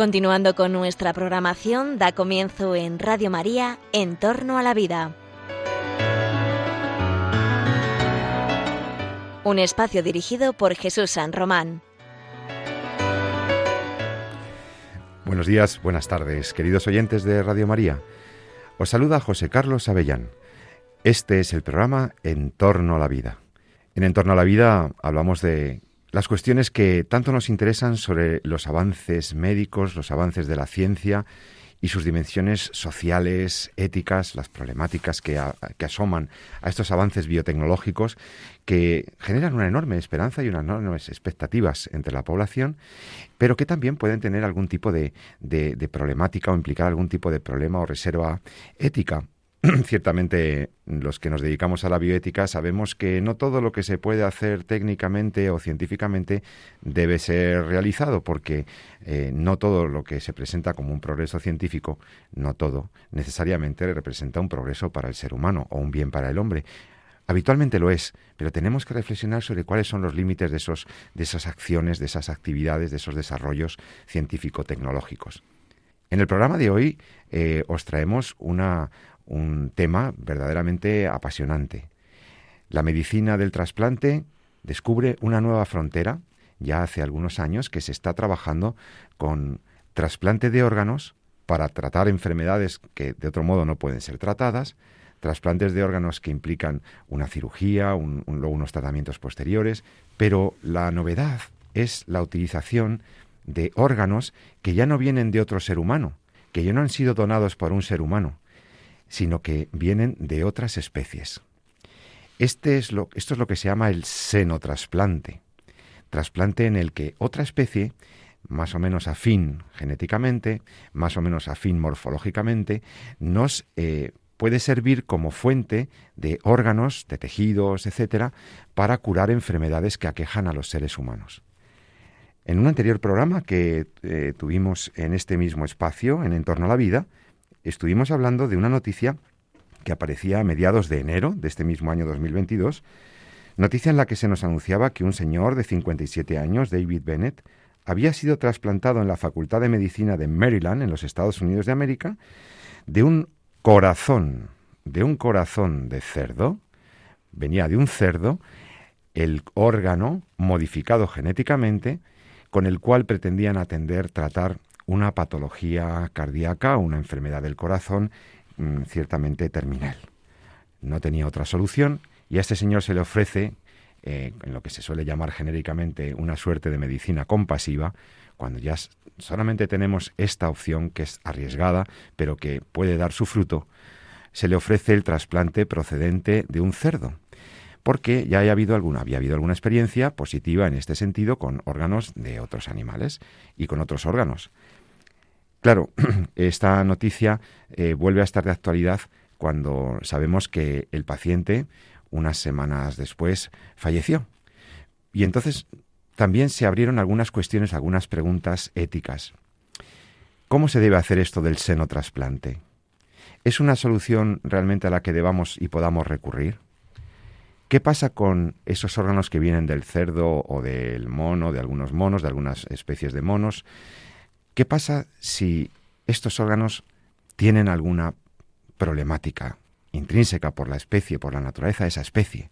Continuando con nuestra programación, da comienzo en Radio María, En torno a la vida. Un espacio dirigido por Jesús San Román. Buenos días, buenas tardes, queridos oyentes de Radio María. Os saluda José Carlos Avellán. Este es el programa En torno a la vida. En En torno a la vida hablamos de las cuestiones que tanto nos interesan sobre los avances médicos, los avances de la ciencia y sus dimensiones sociales, éticas, las problemáticas que, asoman a estos avances biotecnológicos que generan una enorme esperanza y unas enormes expectativas entre la población, pero que también pueden tener algún tipo de problemática o implicar algún tipo de problema o reserva ética. ciertamente los que nos dedicamos a la bioética sabemos que no todo lo que se puede hacer técnicamente o científicamente debe ser realizado, porque eh, no todo lo que se presenta como un progreso científico, no todo necesariamente representa un progreso para el ser humano o un bien para el hombre. Habitualmente lo es, pero tenemos que reflexionar sobre cuáles son los límites de, esos, de esas acciones, de esas actividades, de esos desarrollos científico-tecnológicos. En el programa de hoy eh, os traemos una, un tema verdaderamente apasionante. La medicina del trasplante descubre una nueva frontera, ya hace algunos años que se está trabajando con trasplante de órganos para tratar enfermedades que de otro modo no pueden ser tratadas, trasplantes de órganos que implican una cirugía, luego unos tratamientos posteriores, pero la novedad es la utilización de órganos que ya no vienen de otro ser humano, que ya no han sido donados por un ser humano, sino que vienen de otras especies. Este es lo, esto es lo que se llama el senotrasplante, trasplante en el que otra especie, más o menos afín genéticamente, más o menos afín morfológicamente, nos eh, puede servir como fuente de órganos, de tejidos, etcétera, para curar enfermedades que aquejan a los seres humanos. En un anterior programa que eh, tuvimos en este mismo espacio, en Entorno a la Vida, estuvimos hablando de una noticia que aparecía a mediados de enero de este mismo año 2022, noticia en la que se nos anunciaba que un señor de 57 años, David Bennett, había sido trasplantado en la Facultad de Medicina de Maryland, en los Estados Unidos de América, de un corazón, de un corazón de cerdo, venía de un cerdo, el órgano modificado genéticamente, con el cual pretendían atender, tratar una patología cardíaca, una enfermedad del corazón mm, ciertamente terminal. No tenía otra solución y a este señor se le ofrece, eh, en lo que se suele llamar genéricamente una suerte de medicina compasiva, cuando ya solamente tenemos esta opción que es arriesgada, pero que puede dar su fruto, se le ofrece el trasplante procedente de un cerdo, porque ya haya habido alguna, había habido alguna experiencia positiva en este sentido con órganos de otros animales y con otros órganos. Claro, esta noticia eh, vuelve a estar de actualidad cuando sabemos que el paciente, unas semanas después, falleció. Y entonces también se abrieron algunas cuestiones, algunas preguntas éticas. ¿Cómo se debe hacer esto del seno trasplante? ¿Es una solución realmente a la que debamos y podamos recurrir? ¿Qué pasa con esos órganos que vienen del cerdo o del mono, de algunos monos, de algunas especies de monos? ¿Qué pasa si estos órganos tienen alguna problemática intrínseca por la especie, por la naturaleza de esa especie?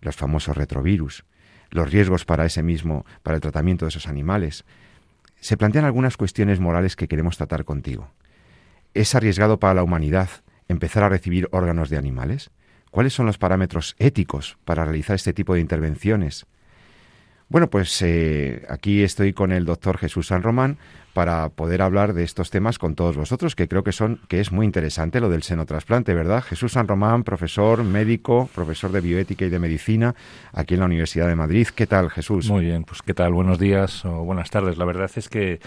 Los famosos retrovirus, los riesgos para ese mismo, para el tratamiento de esos animales. Se plantean algunas cuestiones morales que queremos tratar contigo. ¿Es arriesgado para la humanidad empezar a recibir órganos de animales? ¿Cuáles son los parámetros éticos para realizar este tipo de intervenciones? Bueno, pues eh, aquí estoy con el doctor Jesús San Román para poder hablar de estos temas con todos vosotros, que creo que son que es muy interesante lo del senotrasplante, ¿verdad? Jesús San Román, profesor, médico, profesor de bioética y de medicina aquí en la Universidad de Madrid. ¿Qué tal, Jesús? Muy bien, pues qué tal, buenos días o buenas tardes. La verdad es que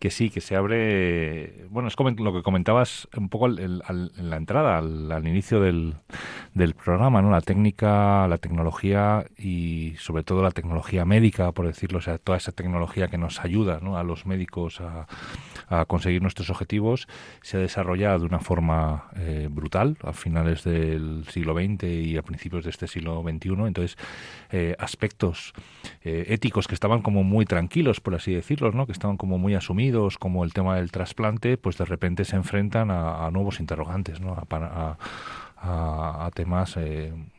que sí, que se abre, bueno, es como lo que comentabas un poco en la entrada, al, inicio del, del, programa, ¿no? La técnica, la tecnología y sobre todo la tecnología médica, por decirlo, o sea, toda esa tecnología que nos ayuda, ¿no? A los médicos a, a conseguir nuestros objetivos se ha desarrollado de una forma eh, brutal a finales del siglo XX y a principios de este siglo XXI. Entonces, eh, aspectos eh, éticos que estaban como muy tranquilos, por así decirlo, ¿no? que estaban como muy asumidos, como el tema del trasplante, pues de repente se enfrentan a, nuevos interrogantes, ¿no? a, a temas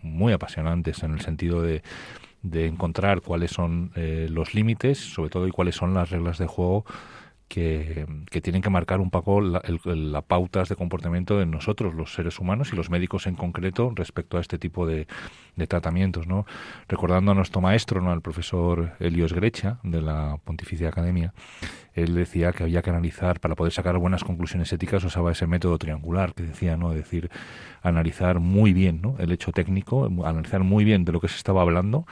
muy apasionantes en el sentido de de encontrar cuáles son eh, los límites, sobre todo, y cuáles son las reglas de juego que, tienen que marcar un poco las la pautas de comportamiento de nosotros, los seres humanos y los médicos en concreto, respecto a este tipo de, de tratamientos. ¿no? Recordando a nuestro maestro, ¿no? al profesor Helios Grecha, de la Pontificia Academia, él decía que había que analizar, para poder sacar buenas conclusiones éticas, usaba ese método triangular que decía, ¿no? Decir, analizar muy bien ¿no? el hecho técnico, analizar muy bien de lo que se estaba hablando,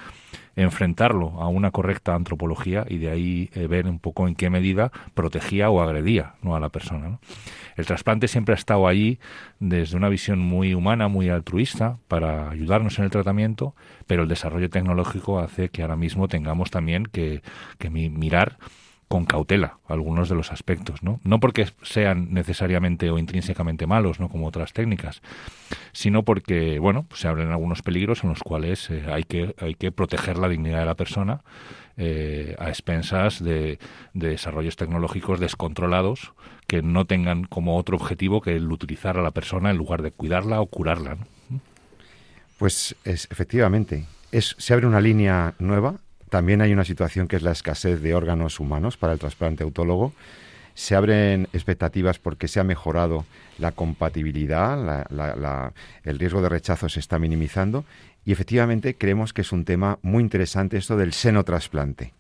enfrentarlo a una correcta antropología y de ahí eh, ver un poco en qué medida protegía o agredía ¿no? a la persona. El trasplante siempre ha estado ahí desde una visión muy humana, muy altruista, para ayudarnos en el tratamiento, pero el desarrollo tecnológico hace que ahora mismo tengamos también que, que mirar con cautela algunos de los aspectos, ¿no? No porque sean necesariamente o intrínsecamente malos, ¿no? Como otras técnicas, sino porque, bueno, pues se abren algunos peligros en los cuales eh, hay, que, hay que proteger la dignidad de la persona eh, a expensas de, desarrollos tecnológicos descontrolados que no tengan como otro objetivo que el utilizar a la persona en lugar de cuidarla o curarla, Pues es, efectivamente, es, se abre una línea nueva también hay una situación que es la escasez de órganos humanos para el trasplante autólogo. Se abren expectativas porque se ha mejorado la compatibilidad, el riesgo de rechazo se está minimizando y efectivamente creemos que es un tema muy interesante esto del senotrasplante.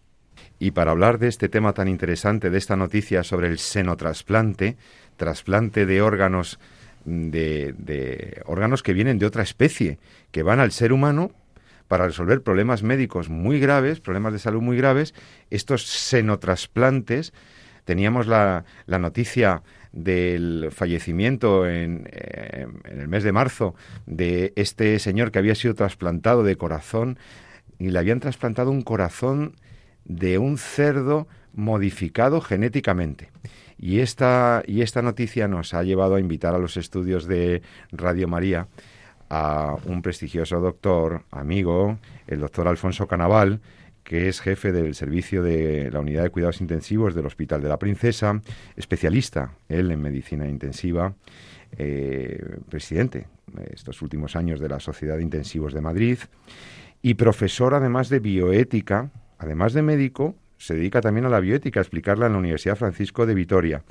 Y para hablar de este tema tan interesante, de esta noticia sobre el senotrasplante, trasplante de órganos de, de, órganos que vienen de otra especie, que van al ser humano para resolver problemas médicos muy graves, problemas de salud muy graves, estos senotrasplantes, teníamos la, noticia del fallecimiento en, eh, en, el mes de marzo de este señor que había sido trasplantado de corazón y le habían trasplantado un corazón de un cerdo modificado genéticamente. Y esta, y esta noticia nos ha llevado a invitar a los estudios de Radio María a un prestigioso doctor, amigo, el doctor Alfonso Canaval, que es jefe del servicio de la unidad de cuidados intensivos del Hospital de la Princesa, especialista él en medicina intensiva, eh, presidente estos últimos años de la Sociedad de Intensivos de Madrid y profesor además de bioética, además de médico, se dedica también a la bioética, a explicarla en la Universidad Francisco de Vitoria.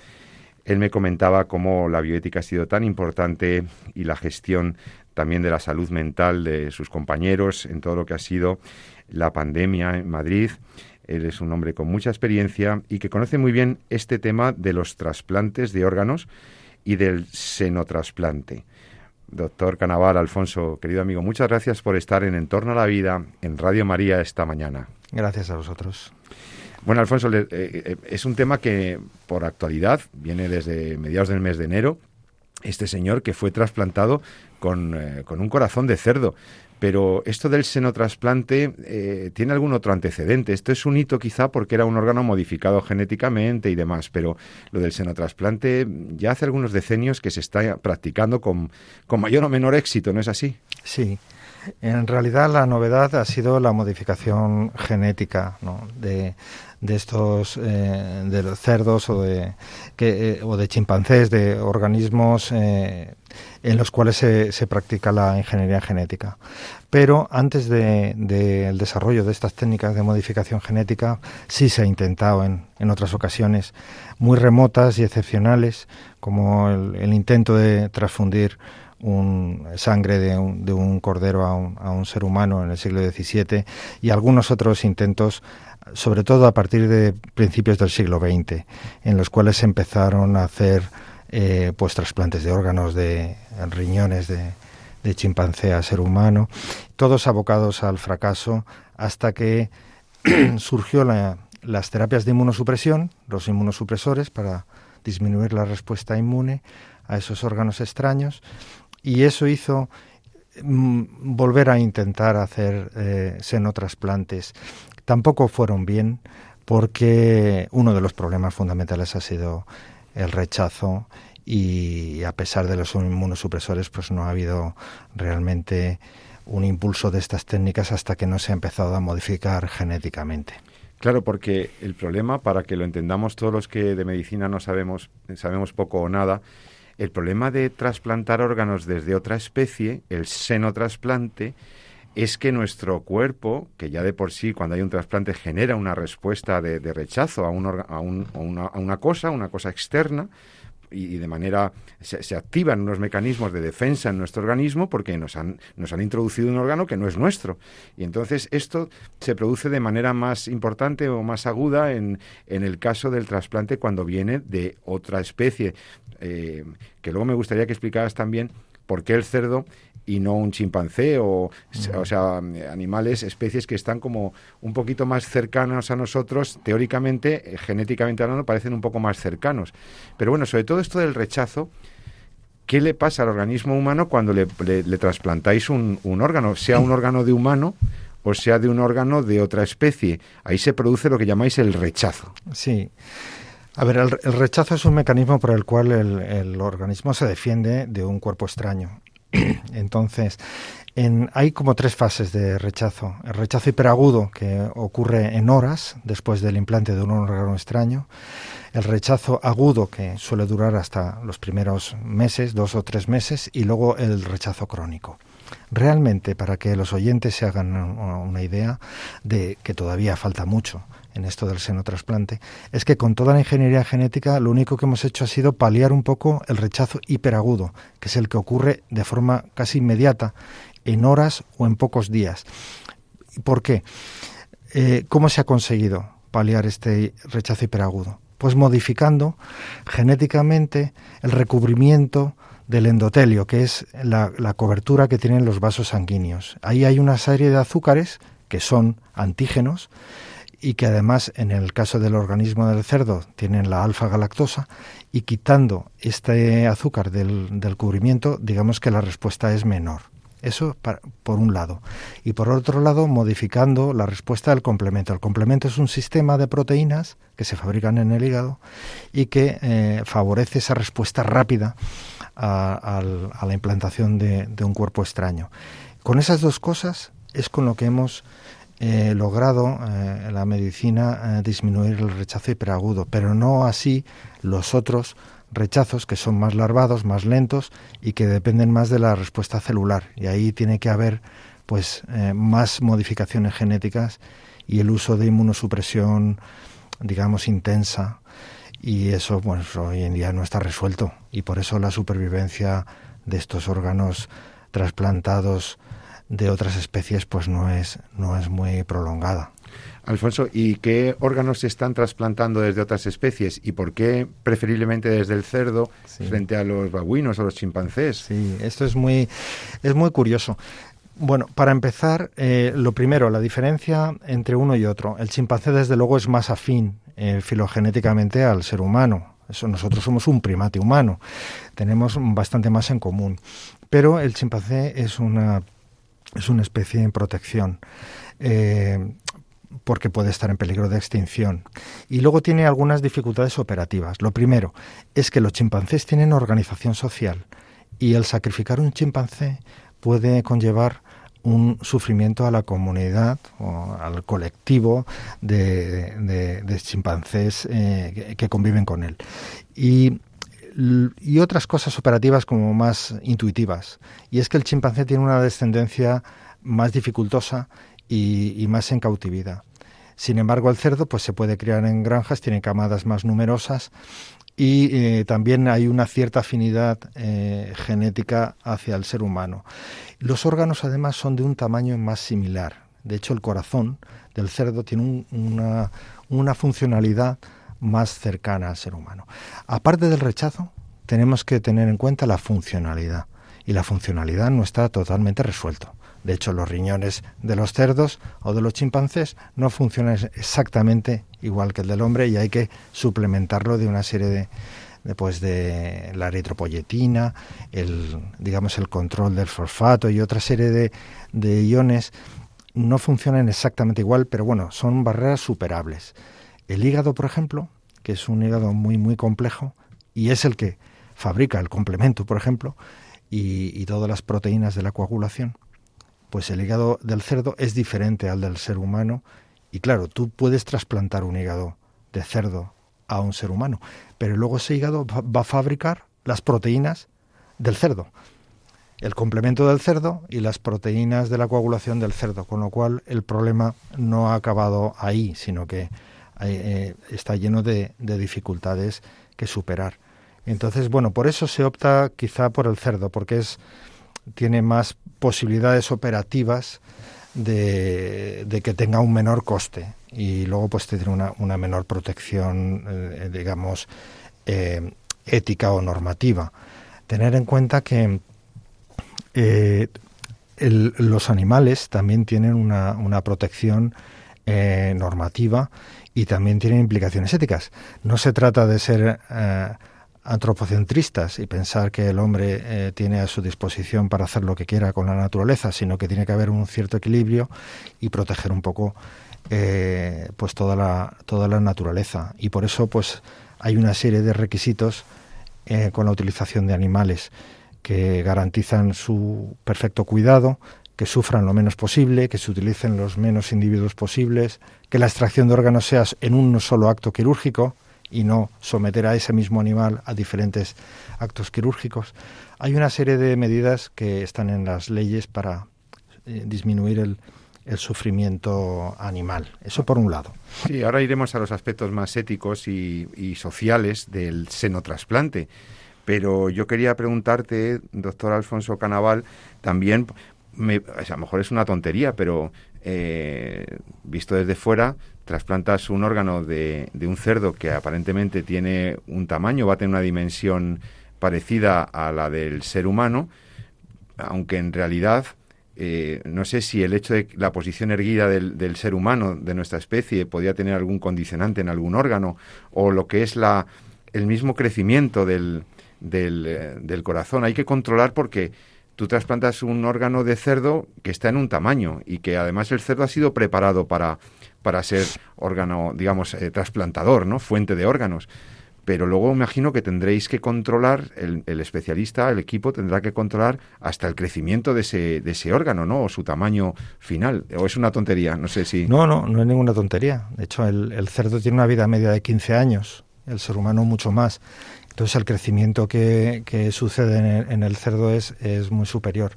Él me comentaba cómo la bioética ha sido tan importante y la gestión también de la salud mental de sus compañeros en todo lo que ha sido la pandemia en Madrid. Él es un hombre con mucha experiencia y que conoce muy bien este tema de los trasplantes de órganos y del senotrasplante. Doctor Canaval, Alfonso, querido amigo, muchas gracias por estar en Entorno a la Vida en Radio María esta mañana. Gracias a vosotros. Bueno, Alfonso, eh, eh, es un tema que por actualidad viene desde mediados del mes de enero. Este señor que fue trasplantado eh, con, un corazón de cerdo. Pero esto del senotrasplante eh, tiene algún otro antecedente. Esto es un hito quizá porque era un órgano modificado genéticamente y demás, pero lo del senotrasplante ya hace algunos decenios que se está practicando con, con mayor o menor éxito, ¿no es así? Sí. En realidad la novedad ha sido la modificación genética de, de estos eh, de los cerdos o de que, eh, o de chimpancés de organismos eh, en los cuales se, se, practica la ingeniería genética. Pero antes del de, desarrollo de estas técnicas de modificación genética sí se ha intentado en, en otras ocasiones muy remotas y excepcionales como el, el intento de transfundir un, sangre de un, de un cordero a un, a un, ser humano en el siglo XVII y algunos otros intentos sobre todo a partir de principios del siglo XX, en los cuales se empezaron a hacer eh, pues trasplantes de órganos, de riñones, de, de chimpancé a ser humano, todos abocados al fracaso hasta que surgió la, las terapias de inmunosupresión, los inmunosupresores para disminuir la respuesta inmune a esos órganos extraños y eso hizo mm, volver a intentar hacer eh, senotrasplantes tampoco fueron bien porque uno de los problemas fundamentales ha sido el rechazo y a pesar de los inmunosupresores pues no ha habido realmente un impulso de estas técnicas hasta que no se ha empezado a modificar genéticamente. Claro, porque el problema, para que lo entendamos todos los que de medicina no sabemos, sabemos poco o nada, el problema de trasplantar órganos desde otra especie, el senotrasplante, es que nuestro cuerpo, que ya de por sí cuando hay un trasplante genera una respuesta de, rechazo a, a, una, cosa, una cosa externa, y, de manera se, activan unos mecanismos de defensa en nuestro organismo porque nos han, nos han introducido un órgano que no es nuestro. Y entonces esto se produce de manera más importante o más aguda en, en el caso del trasplante cuando viene de otra especie. Eh, que luego me gustaría que explicaras también por qué el cerdo y no un chimpancé o, o sea, animales, especies que están como un poquito más cercanos a nosotros, teóricamente, eh, genéticamente hablando, parecen un poco más cercanos. Pero bueno, sobre todo esto del rechazo, ¿qué le pasa al organismo humano cuando le, trasplantáis un, órgano, sea un órgano de humano o sea de un órgano de otra especie? Ahí se produce lo que llamáis el rechazo. Sí. A ver, el, rechazo es un mecanismo por el cual el, organismo se defiende de un cuerpo extraño. Entonces, hay como tres fases de rechazo. El rechazo hiperagudo, que ocurre en horas después del implante de un órgano extraño. El rechazo agudo, que suele durar hasta los primeros meses, dos o tres meses. Y luego el rechazo crónico. Realmente, para que los oyentes se hagan una idea de que todavía falta mucho en esto del seno trasplante, es que con toda la ingeniería genética lo único que hemos hecho ha sido paliar un poco el rechazo hiperagudo, que es el que ocurre de forma casi inmediata, en horas o en pocos días. ¿Por qué? Eh, ¿Cómo se ha conseguido paliar este rechazo hiperagudo? Pues modificando genéticamente el recubrimiento del endotelio, que es la, la, cobertura que tienen los vasos sanguíneos. Ahí hay una serie de azúcares que son antígenos y que además en el caso del organismo del cerdo tienen la alfa-galactosa y quitando este azúcar del, del, cubrimiento, digamos que la respuesta es menor. Eso por un lado. Y por otro lado, modificando la respuesta del complemento. El complemento es un sistema de proteínas que se fabrican en el hígado y que eh, favorece esa respuesta rápida a, la implantación de un cuerpo extraño. Con esas dos cosas es con lo que hemos eh, logrado eh, la medicina eh, disminuir el rechazo hiperagudo, pero no así los otros rechazos que son más larvados, más lentos y que dependen más de la respuesta celular. Y ahí tiene que haber pues eh, más modificaciones genéticas y el uso de inmunosupresión, digamos, intensa. Y eso, pues hoy en día no está resuelto. Y por eso la supervivencia de estos órganos trasplantados de otras especies pues no es, no es muy prolongada. Alfonso, ¿y qué órganos se están trasplantando desde otras especies? ¿Y por qué preferiblemente desde el cerdo frente a los babuinos o los chimpancés? Sí, esto es muy, es muy curioso. Bueno, para empezar, eh, lo primero, la diferencia entre uno y otro. El chimpancé, desde luego, es más afín eh, filogenéticamente al ser humano. Eso, nosotros somos un primate humano. Tenemos bastante más en común. Pero el chimpancé es una es una especie en protección. Eh, porque puede estar en peligro de extinción. Y luego tiene algunas dificultades operativas. Lo primero es que los chimpancés tienen organización social y el sacrificar un chimpancé puede conllevar un sufrimiento a la comunidad o al colectivo de, chimpancés eh, que, conviven con él. Y y otras cosas operativas como más intuitivas. Y es que el chimpancé tiene una descendencia más dificultosa y, más en cautividad. Sin embargo, el cerdo pues se puede criar en granjas, tiene camadas más numerosas y eh, también hay una cierta afinidad eh, genética hacia el ser humano. Los órganos además son de un tamaño más similar. De hecho, el corazón del cerdo tiene una, una funcionalidad más cercana al ser humano. Aparte del rechazo, tenemos que tener en cuenta la funcionalidad. Y la funcionalidad no está totalmente resuelto. De hecho, los riñones de los cerdos o de los chimpancés no funcionan exactamente igual que el del hombre y hay que suplementarlo de una serie de, de, pues de la eritropoyetina, el, digamos el control del fosfato y otra serie de, de iones no funcionan exactamente igual, pero bueno, son barreras superables. El hígado, por ejemplo, que es un hígado muy, muy complejo, y es el que fabrica el complemento, por ejemplo, y, todas las proteínas de la coagulación, pues el hígado del cerdo es diferente al del ser humano y claro, tú puedes trasplantar un hígado de cerdo a un ser humano, pero luego ese hígado va a fabricar las proteínas del cerdo, el complemento del cerdo y las proteínas de la coagulación del cerdo, con lo cual el problema no ha acabado ahí, sino que eh, está lleno de, de dificultades que superar. Entonces, bueno, por eso se opta quizá por el cerdo, porque es tiene más posibilidades operativas de, que tenga un menor coste y luego pues tiene una, menor protección, eh, digamos, eh, ética o normativa. Tener en cuenta que los animales también tienen una protección normativa y también tienen implicaciones éticas. No se trata de ser antropocentristas y pensar que el hombre eh, tiene a su disposición para hacer lo que quiera con la naturaleza, sino que tiene que haber un cierto equilibrio y proteger un poco eh, pues toda la, toda la naturaleza. Y por eso pues hay una serie de requisitos eh, con la utilización de animales que garantizan su perfecto cuidado, que sufran lo menos posible, que se utilicen los menos individuos posibles, que la extracción de órganos sea en un solo acto quirúrgico, y no someter a ese mismo animal a diferentes actos quirúrgicos. Hay una serie de medidas que están en las leyes para eh, disminuir el, sufrimiento animal. Eso por un lado. Sí, ahora iremos a los aspectos más éticos y, sociales del senotrasplante. Pero yo quería preguntarte, doctor Alfonso Canaval, también, a lo mejor es una tontería, pero eh, visto desde fuera, trasplantas un órgano de, de, un cerdo que aparentemente tiene un tamaño, va a tener una dimensión parecida a la del ser humano, aunque en realidad eh, no sé si el hecho de la posición erguida del, del, ser humano, de nuestra especie, podría tener algún condicionante en algún órgano, o lo que es la, el mismo crecimiento del, del, eh, del corazón. Hay que controlar porque tú trasplantas un órgano de cerdo que está en un tamaño y que además el cerdo ha sido preparado para para ser órgano, digamos, eh, trasplantador, ¿no? Fuente de órganos. Pero luego imagino que tendréis que controlar, el, el, especialista, el equipo tendrá que controlar hasta el crecimiento de ese, de ese órgano, ¿no? O su tamaño final. ¿O es una tontería? No sé si... No, no, no es ninguna tontería. De hecho, el, el cerdo tiene una vida media de 15 años, el ser humano mucho más. Entonces el crecimiento que, que sucede en el, cerdo es, es muy superior.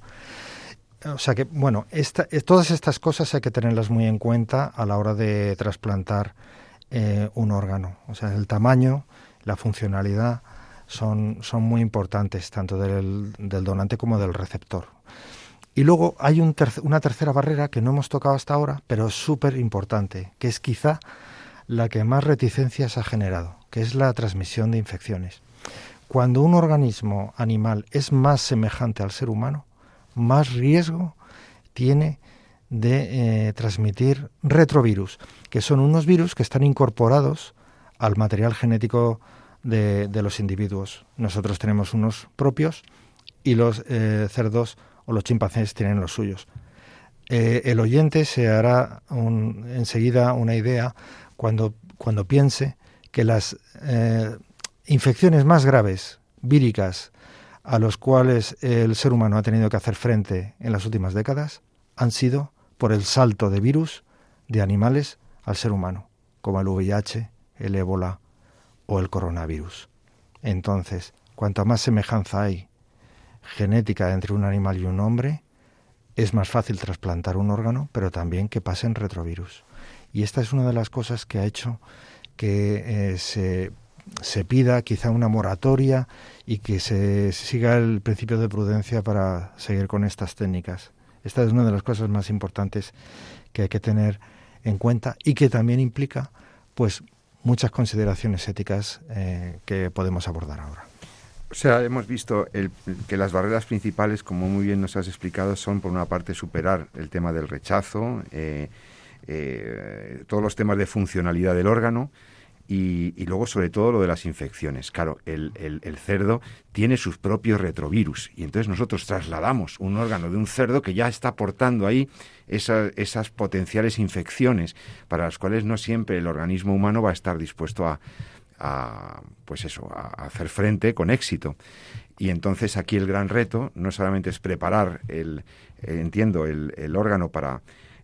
O sea que, bueno, eh, todas estas cosas hay que tenerlas muy en cuenta a la hora de trasplantar eh, un órgano. O sea, el tamaño, la funcionalidad son, son muy importantes, tanto del, donante como del receptor. Y luego hay un una tercera barrera que no hemos tocado hasta ahora, pero es súper importante, que es quizá la que más reticencias ha generado, que es la transmisión de infecciones. Cuando un organismo animal es más semejante al ser humano, más riesgo tiene de eh, transmitir retrovirus, que son unos virus que están incorporados al material genético de, los individuos. Nosotros tenemos unos propios y los eh, cerdos o los chimpancés tienen los suyos. Eh, el oyente se hará enseguida una idea cuando, cuando piense que las infecciones más graves, víricas, a los cuales el ser humano ha tenido que hacer frente en las últimas décadas han sido por el salto de virus de animales al ser humano, como el VIH, el ébola o el coronavirus. Entonces, cuanto más semejanza hay genética entre un animal y un hombre, es más fácil trasplantar un órgano, pero también que pasen retrovirus. Y esta es una de las cosas que ha hecho que eh, se se pida quizá una moratoria y que se siga el principio de prudencia para seguir con estas técnicas. Esta es una de las cosas más importantes que hay que tener en cuenta y que también implica pues muchas consideraciones éticas eh, que podemos abordar ahora. O sea, hemos visto que las barreras principales, como muy bien nos has explicado, son por una parte superar el tema del rechazo, eh, eh, todos los temas de funcionalidad del órgano, y, luego, sobre todo, lo de las infecciones. Claro, el, cerdo tiene sus propios retrovirus y entonces nosotros trasladamos un órgano de un cerdo que ya está aportando ahí esas potenciales infecciones para las cuales no siempre el organismo humano va a estar dispuesto a, a pues eso, a hacer frente con éxito. Y entonces aquí el gran reto no solamente es preparar el, entiendo, el, órgano para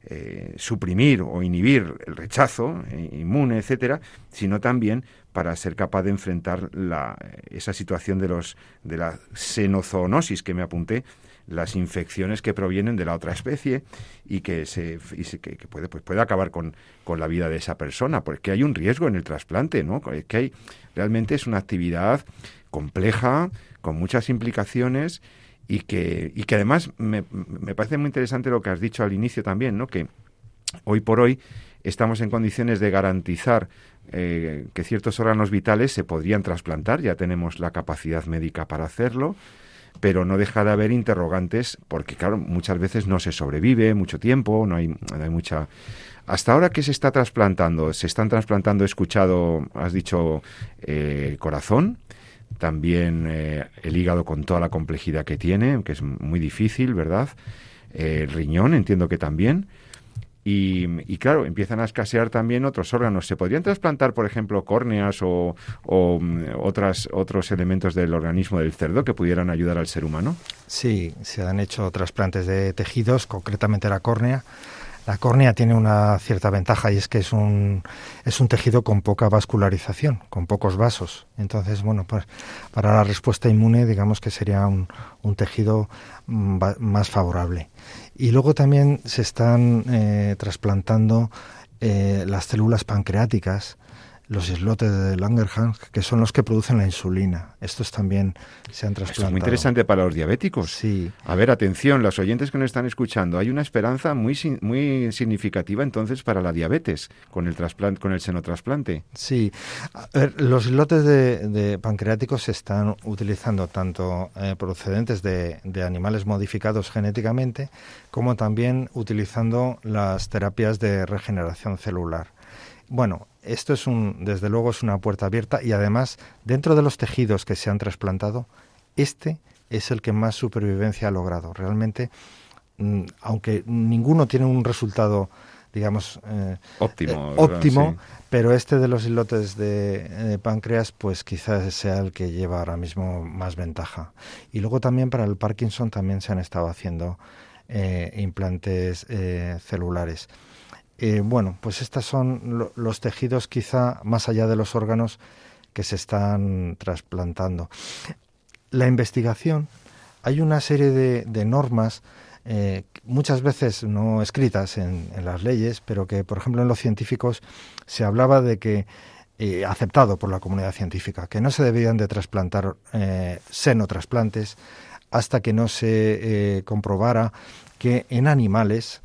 eh, suprimir o inhibir el rechazo eh, inmune, etcétera, sino también para ser capaz de enfrentar la, esa situación de los de la xenozoonosis que me apunté, las infecciones que provienen de la otra especie y que se, que, puede pues puede acabar con, con la vida de esa persona, porque hay un riesgo en el trasplante, ¿no? Que hay realmente es una actividad compleja, con muchas implicaciones y que, y que además me, me, parece muy interesante lo que has dicho al inicio también, ¿no? que hoy por hoy estamos en condiciones de garantizar eh, que ciertos órganos vitales se podrían trasplantar, ya tenemos la capacidad médica para hacerlo, pero no deja de haber interrogantes porque, claro, muchas veces no se sobrevive mucho tiempo, no hay, no hay mucha... Hasta ahora, ¿qué se está trasplantando? Se están trasplantando, he escuchado, has dicho, eh, corazón, también eh, el hígado con toda la complejidad que tiene, que es muy difícil, ¿verdad? Eh, el riñón, entiendo que también. Y, claro, empiezan a escasear también otros órganos. ¿Se podrían trasplantar, por ejemplo, córneas o, mm, otras, otros elementos del organismo del cerdo que pudieran ayudar al ser humano? Sí, se han hecho trasplantes de tejidos, concretamente la córnea la córnea tiene una cierta ventaja y es que es un, es un tejido con poca vascularización, con pocos vasos. Entonces, bueno, pues para la respuesta inmune, digamos que sería un, un tejido mm, más favorable. Y luego también se están eh, trasplantando eh, las células pancreáticas los islotes de Langerhans, que son los que producen la insulina. Estos también se han trasplantado. es muy interesante para los diabéticos. Sí. A ver, atención, los oyentes que nos están escuchando, hay una esperanza muy, muy significativa entonces para la diabetes con el trasplante, con el senotrasplante. Sí. los islotes de, pancreáticos se están utilizando tanto eh, procedentes de, de animales modificados genéticamente como también utilizando las terapias de regeneración celular. Bueno, esto es un, desde luego es una puerta abierta y además dentro de los tejidos que se han trasplantado, este es el que más supervivencia ha logrado. Realmente, mm, aunque ninguno tiene un resultado, digamos, eh, óptimo, eh, óptimo pero este de los islotes de, páncreas, pues quizás sea el que lleva ahora mismo más ventaja. Y luego también para el Parkinson también se han estado haciendo eh, implantes celulares. Eh, bueno, pues estos son los tejidos quizá más allá de los órganos que se están trasplantando. La investigación, hay una serie de, normas, eh, muchas veces no escritas en, las leyes, pero que, por ejemplo, en los científicos se hablaba de que, eh, aceptado por la comunidad científica, que no se debían de trasplantar senotrasplantes hasta que no se comprobara que en animales,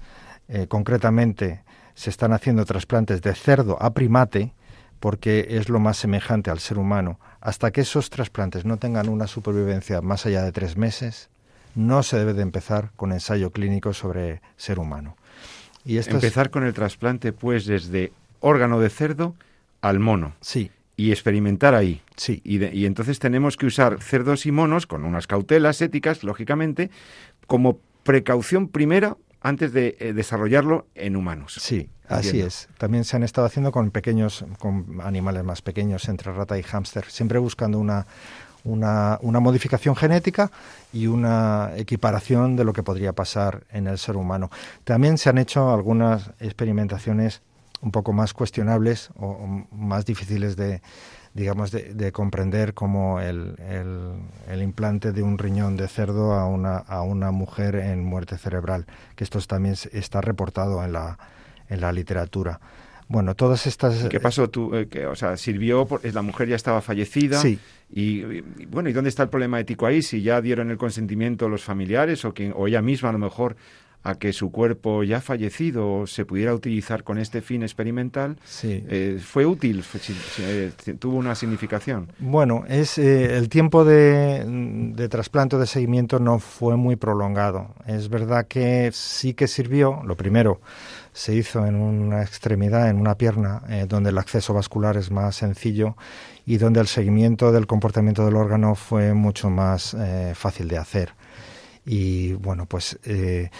concretamente se están haciendo trasplantes de cerdo a primate porque es lo más semejante al ser humano. Hasta que esos trasplantes no tengan una supervivencia más allá de tres meses, no se debe de empezar con ensayo clínico sobre ser humano. Y empezar con el trasplante, pues, desde órgano de cerdo al mono. Sí. Y experimentar ahí. Sí. Y, y entonces tenemos que usar cerdos y monos, con unas cautelas éticas, lógicamente, como precaución primera antes de eh, desarrollarlo en humanos. Sí, así es. También se han estado haciendo con pequeños, con animales más pequeños, entre rata y hámster, siempre buscando una, una, una, modificación genética y una equiparación de lo que podría pasar en el ser humano. También se han hecho algunas experimentaciones un poco más cuestionables o más difíciles de, digamos, de, comprender cómo el, el, implante de un riñón de cerdo a una, a una mujer en muerte cerebral, que esto también está reportado en la, en la literatura. Bueno, todas estas... ¿Qué pasó tú? Eh, que, o sea, sirvió, por, la mujer ya estaba fallecida. Sí. Y, bueno, ¿y dónde está el problema ético ahí? Si ya dieron el consentimiento los familiares o, quien, o ella misma a lo mejor a que su cuerpo ya fallecido se pudiera utilizar con este fin experimental, sí. Eh, ¿fue útil? Eh, ¿Tuvo una significación? Bueno, es eh, el tiempo de, de trasplante de seguimiento no fue muy prolongado. Es verdad que sí que sirvió, lo primero, se hizo en una extremidad, en una pierna, donde el acceso vascular es más sencillo y donde el seguimiento del comportamiento del órgano fue mucho más fácil de hacer Y bueno, pues eh,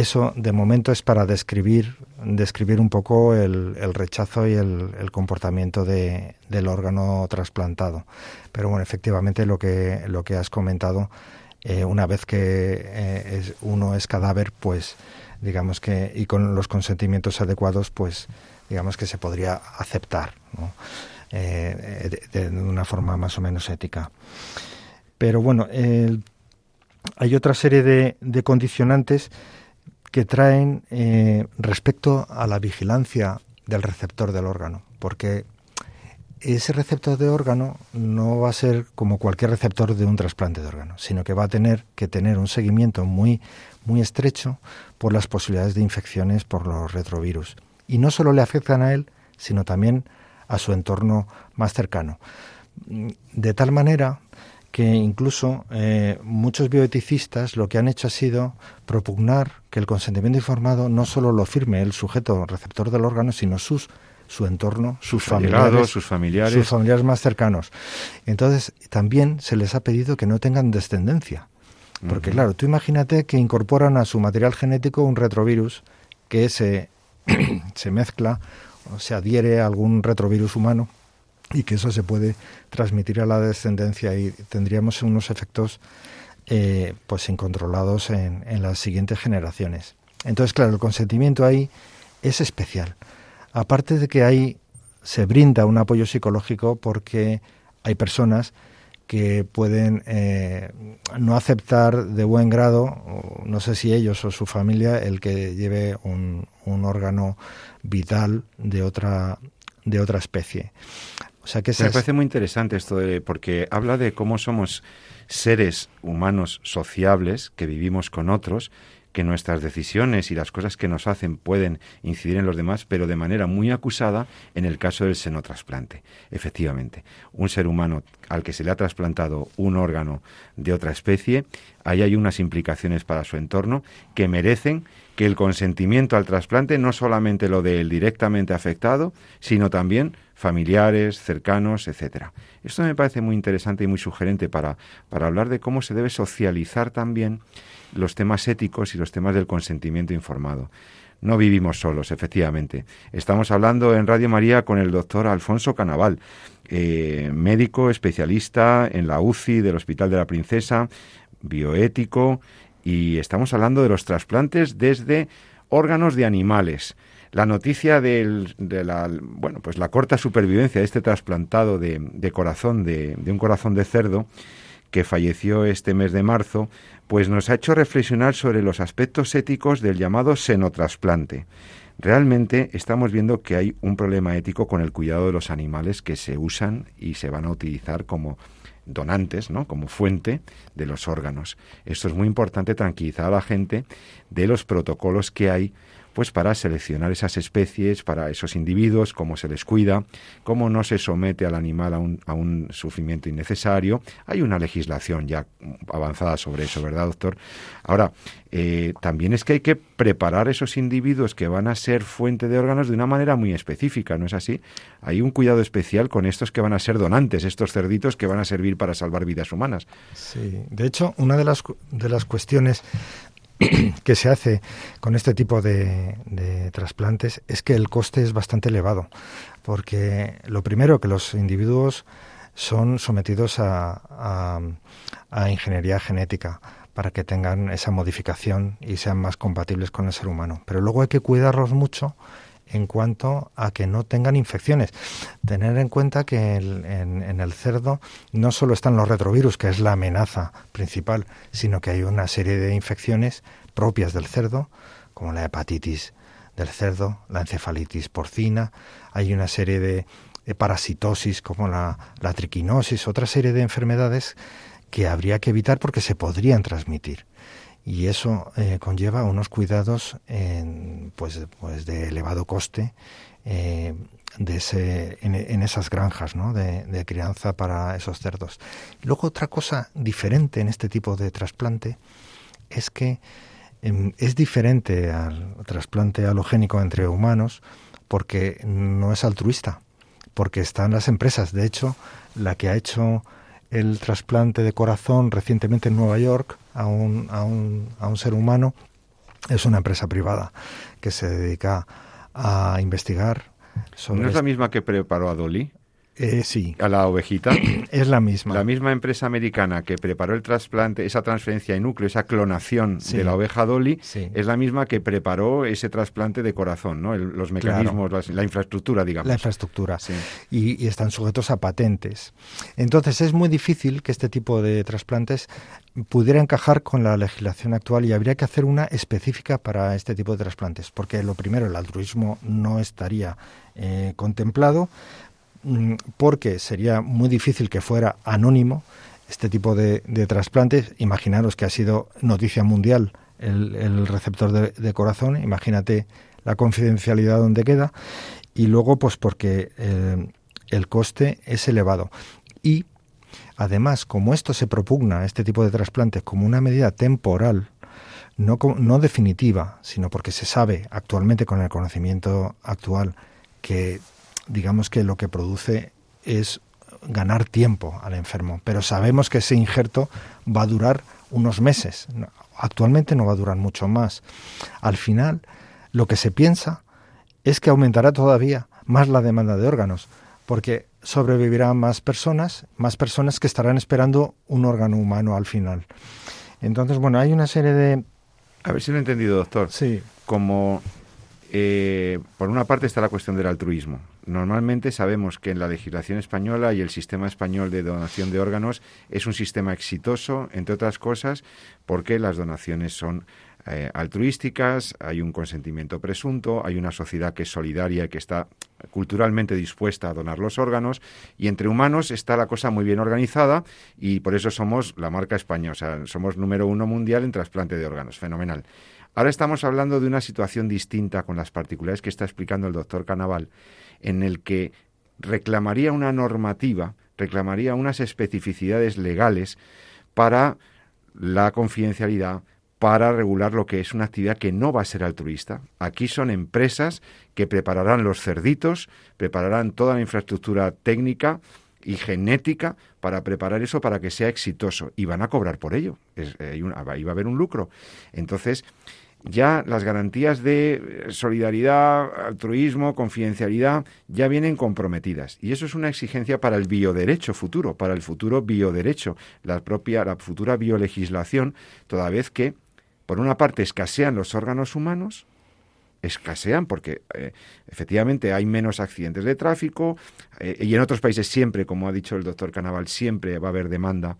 eso de momento es para describir, describir un poco el, rechazo y el, comportamiento de, del órgano trasplantado. Pero bueno, efectivamente lo que, lo que has comentado, eh, una vez que eh, uno es cadáver, pues digamos que, y con los consentimientos adecuados, pues digamos que se podría aceptar eh, de, una forma más o menos ética. Pero bueno, hay otra serie de condicionantes que traen eh, respecto a la vigilancia del receptor del órgano, porque ese receptor de órgano no va a ser como cualquier receptor de un trasplante de órgano, sino que va a tener que tener un seguimiento muy, muy estrecho por las posibilidades de infecciones por los retrovirus. Y no solo le afectan a él, sino también a su entorno más cercano. De tal manera que incluso eh, muchos bioeticistas lo que han hecho ha sido propugnar que el consentimiento informado no solo lo firme el sujeto receptor del órgano, sino sus su entorno, sus, familiares, sus familiares, sus familiares más cercanos. Entonces, también se les ha pedido que no tengan descendencia. Porque claro, tú imagínate que incorporan a su material genético un retrovirus que se, se mezcla o se adhiere a algún retrovirus humano y que eso se puede transmitir a la descendencia y tendríamos unos efectos eh, pues incontrolados en, en las siguientes generaciones. Entonces, claro, el consentimiento ahí es especial. Aparte de que ahí se brinda un apoyo psicológico porque hay personas que pueden eh, no aceptar de buen grado, no sé si ellos o su familia, el que lleve un, un órgano vital de otra, de otra especie. Me parece muy interesante esto de, porque habla de cómo somos seres humanos sociables que vivimos con otros, que nuestras decisiones y las cosas que nos hacen pueden incidir en los demás, pero de manera muy acusada en el caso del senotrasplante. Efectivamente, un ser humano al que se le ha trasplantado un órgano de otra especie, ahí hay unas implicaciones para su entorno que merecen que el consentimiento al trasplante no solamente lo de él directamente afectado, sino también familiares, cercanos, etcétera. Esto me parece muy interesante y muy sugerente para, para hablar de cómo se debe socializar también los temas éticos y los temas del consentimiento informado. No vivimos solos, efectivamente. Estamos hablando en Radio María con el doctor Alfonso Canaval, eh, médico especialista en la UCI del Hospital de la Princesa, bioético, y estamos hablando de los trasplantes desde órganos de animales la noticia de la, bueno, pues la corta supervivencia de este trasplantado de, corazón, de, un corazón de cerdo, que falleció este mes de marzo, pues nos ha hecho reflexionar sobre los aspectos éticos del llamado senotrasplante. Realmente estamos viendo que hay un problema ético con el cuidado de los animales que se usan y se van a utilizar como donantes, ¿no? como fuente de los órganos. Esto es muy importante tranquilizar a la gente de los protocolos que hay pues para seleccionar esas especies, para esos individuos, cómo se les cuida, cómo no se somete al animal a un, a un sufrimiento innecesario. Hay una legislación ya avanzada sobre eso, ¿verdad, doctor? Ahora, eh, también es que hay que preparar esos individuos que van a ser fuente de órganos de una manera muy específica, ¿no es así? Hay un cuidado especial con estos que van a ser donantes, estos cerditos que van a servir para salvar vidas humanas. Sí, de hecho, una de las, de las cuestiones que se hace con este tipo de, trasplantes es que el coste es bastante elevado, porque lo primero que los individuos son sometidos a, a, ingeniería genética para que tengan esa modificación y sean más compatibles con el ser humano. Pero luego hay que cuidarlos mucho en cuanto a que no tengan infecciones. Tener en cuenta que en, el cerdo no solo están los retrovirus, que es la amenaza principal, sino que hay una serie de infecciones propias del cerdo, como la hepatitis del cerdo, la encefalitis porcina, hay una serie de, parasitosis como la, la triquinosis, otra serie de enfermedades que habría que evitar porque se podrían transmitir y eso eh, conlleva unos cuidados en, pues, pues de elevado coste eh, de ese, en, esas granjas ¿no? de, crianza para esos cerdos. Luego otra cosa diferente en este tipo de trasplante es que em, es diferente al trasplante halogénico entre humanos porque no es altruista, porque están las empresas. De hecho, la que ha hecho el trasplante de corazón recientemente en Nueva York a un, a un, a un ser humano es una empresa privada que se dedica a investigar sobre... ¿No es la misma que preparó a Dolly? Eh, sí. A la ovejita. es la misma. La misma empresa americana que preparó el trasplante, esa transferencia de núcleo, esa clonación de la oveja Dolly, es la misma que preparó ese trasplante de corazón, ¿no? los mecanismos, la infraestructura, digamos. La infraestructura. Y, y, están sujetos a patentes. Entonces es muy difícil que este tipo de trasplantes pudiera encajar con la legislación actual y habría que hacer una específica para este tipo de trasplantes, porque lo primero, el altruismo no estaría eh, contemplado porque sería muy difícil que fuera anónimo este tipo de, trasplantes. Imaginaros que ha sido noticia mundial el, receptor de, corazón, imagínate la confidencialidad donde queda, y luego pues porque eh, el coste es elevado. Y además, como esto se propugna, este tipo de trasplantes, como una medida temporal, no, no definitiva, sino porque se sabe actualmente con el conocimiento actual que digamos que lo que produce es ganar tiempo al enfermo, pero sabemos que ese injerto va a durar unos meses. Actualmente no va a durar mucho más. Al final, lo que se piensa es que aumentará todavía más la demanda de órganos, porque sobrevivirán más personas, más personas que estarán esperando un órgano humano al final. Entonces, bueno, hay una serie de... A ver si lo he entendido, doctor. Sí. Como eh, por una parte está la cuestión del altruismo. Normalmente sabemos que en la legislación española y el sistema español de donación de órganos es un sistema exitoso, entre otras cosas, porque las donaciones son eh, altruísticas, hay un consentimiento presunto, hay una sociedad que es solidaria y que está culturalmente dispuesta a donar los órganos, y entre humanos está la cosa muy bien organizada y por eso somos la marca española, o sea, somos número uno mundial en trasplante de órganos, fenomenal. Ahora estamos hablando de una situación distinta con las particularidades que está explicando el doctor Canaval, en el que reclamaría una normativa, reclamaría unas especificidades legales para la confidencialidad, para regular lo que es una actividad que no va a ser altruista. Aquí son empresas que prepararán los cerditos, prepararán toda la infraestructura técnica y genética para preparar eso para que sea exitoso y van a cobrar por ello. Es, eh, ahí va a haber un lucro. Entonces, ya las garantías de solidaridad, altruismo, confidencialidad ya vienen comprometidas. Y eso es una exigencia para el bioderecho futuro, para el futuro bioderecho, la propia, la futura biolegislación, toda vez que, por una parte, escasean los órganos humanos, escasean porque eh, efectivamente hay menos accidentes de tráfico eh, y en otros países siempre, como ha dicho el doctor Canaval, siempre va a haber demanda,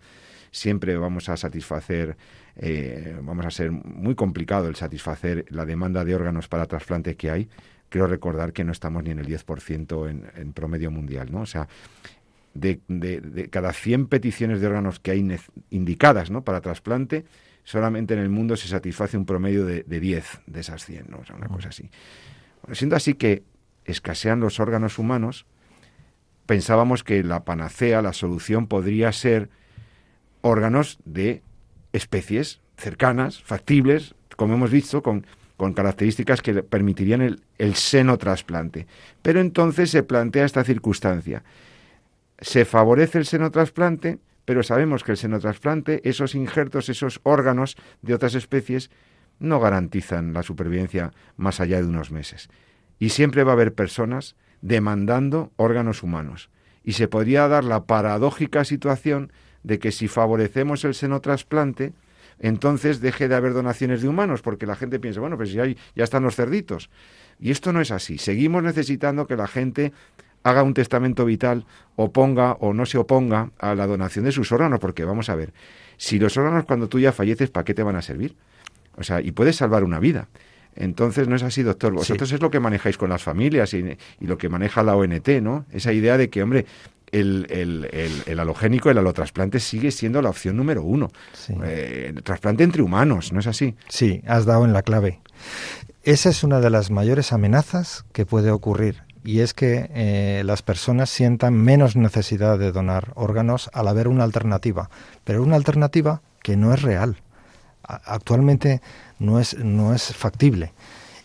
siempre vamos a satisfacer eh, vamos a ser muy complicado el satisfacer la demanda de órganos para trasplante que hay. Quiero recordar que no estamos ni en el 10% en, en promedio mundial, ¿no? O sea, de, de, cada 100 peticiones de órganos que hay indicadas ¿no? para trasplante, solamente en el mundo se satisface un promedio de, de 10 de esas 100, ¿no? O sea, una cosa así. siendo así que escasean los órganos humanos, pensábamos que la panacea, la solución podría ser órganos de especies cercanas, factibles, como hemos visto, con, con características que permitirían el, el seno trasplante. Pero entonces se plantea esta circunstancia. Se favorece el seno trasplante, pero sabemos que el seno trasplante, esos injertos, esos órganos de otras especies, no garantizan la supervivencia más allá de unos meses. Y siempre va a haber personas demandando órganos humanos. Y se podría dar la paradójica situación de que si favorecemos el seno trasplante, entonces deje de haber donaciones de humanos, porque la gente piensa, bueno, pues ya, ya están los cerditos. Y esto no es así. Seguimos necesitando que la gente haga un testamento vital, oponga o no se oponga a la donación de sus órganos, porque vamos a ver, si los órganos cuando tú ya falleces, ¿para qué te van a servir? O sea, y puedes salvar una vida. Entonces no es así, doctor. Vosotros es lo que manejáis con las familias y, y, lo que maneja la ONT, ¿no? Esa idea de que, hombre, el, el, el, halogénico, el alotrasplante sigue siendo la opción número uno. Eh, trasplante entre humanos, ¿no es así? Sí, has dado en la clave. Esa es una de las mayores amenazas que puede ocurrir y es que eh, las personas sientan menos necesidad de donar órganos al haber una alternativa, pero una alternativa que no es real. Actualmente no es, no es factible.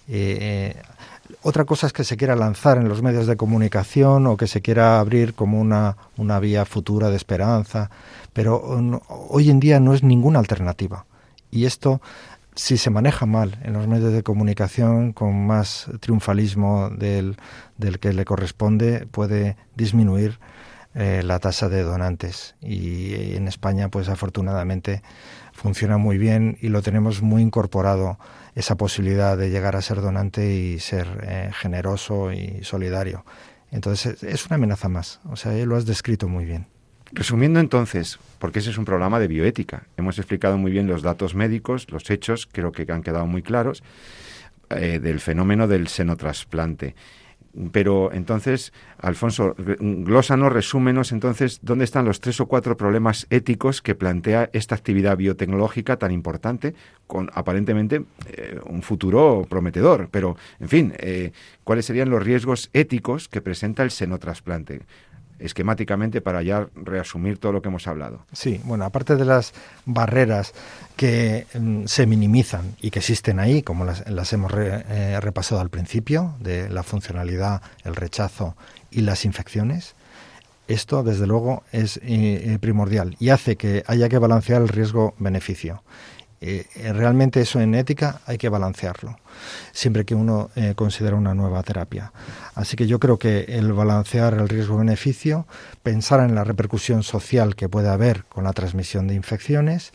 Eh, Otra cosa es que se quiera lanzar en los medios de comunicación o que se quiera abrir como una, una vía futura de esperanza, pero hoy en día no es ninguna alternativa. Y esto, si se maneja mal en los medios de comunicación con más triunfalismo del, del que le corresponde, puede disminuir eh, la tasa de donantes. Y en España, pues afortunadamente, funciona muy bien y lo tenemos muy incorporado esa posibilidad de llegar a ser donante y ser eh, generoso y solidario. Entonces es una amenaza más, o sea, lo has descrito muy bien. Resumiendo entonces, porque ese es un programa de bioética, hemos explicado muy bien los datos médicos, los hechos, creo que han quedado muy claros, eh, del fenómeno del senotrasplante. Pero entonces, Alfonso, glósanos, resúmenos entonces dónde están los tres o cuatro problemas éticos que plantea esta actividad biotecnológica tan importante, con aparentemente eh, un futuro prometedor. Pero, en fin, eh, ¿cuáles serían los riesgos éticos que presenta el senotrasplante? Esquemáticamente para ya reasumir todo lo que hemos hablado. Sí, bueno, aparte de las barreras que mm, se minimizan y que existen ahí, como las, hemos eh, repasado al principio, de la funcionalidad, el rechazo y las infecciones, esto desde luego es eh, primordial y hace que haya que balancear el riesgo-beneficio. Eh, realmente eso en ética hay que balancearlo, siempre que uno eh, considera una nueva terapia. Así que yo creo que el balancear el riesgo-beneficio, pensar en la repercusión social que puede haber con la transmisión de infecciones,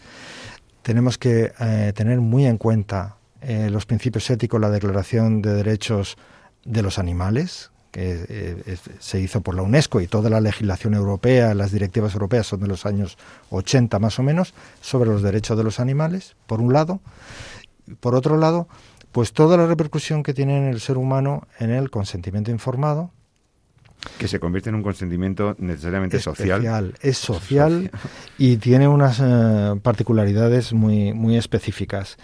tenemos que eh, tener muy en cuenta los principios éticos, la Declaración de Derechos de los Animales, que eh, se hizo por la UNESCO y toda la legislación europea, las directivas europeas son de los años 80 más o menos, sobre los derechos de los animales, por un lado. Por otro lado, pues toda la repercusión que tiene en el ser humano en el consentimiento informado. Que se convierte en un consentimiento necesariamente social. Es social y tiene unas eh, particularidades muy, muy específicas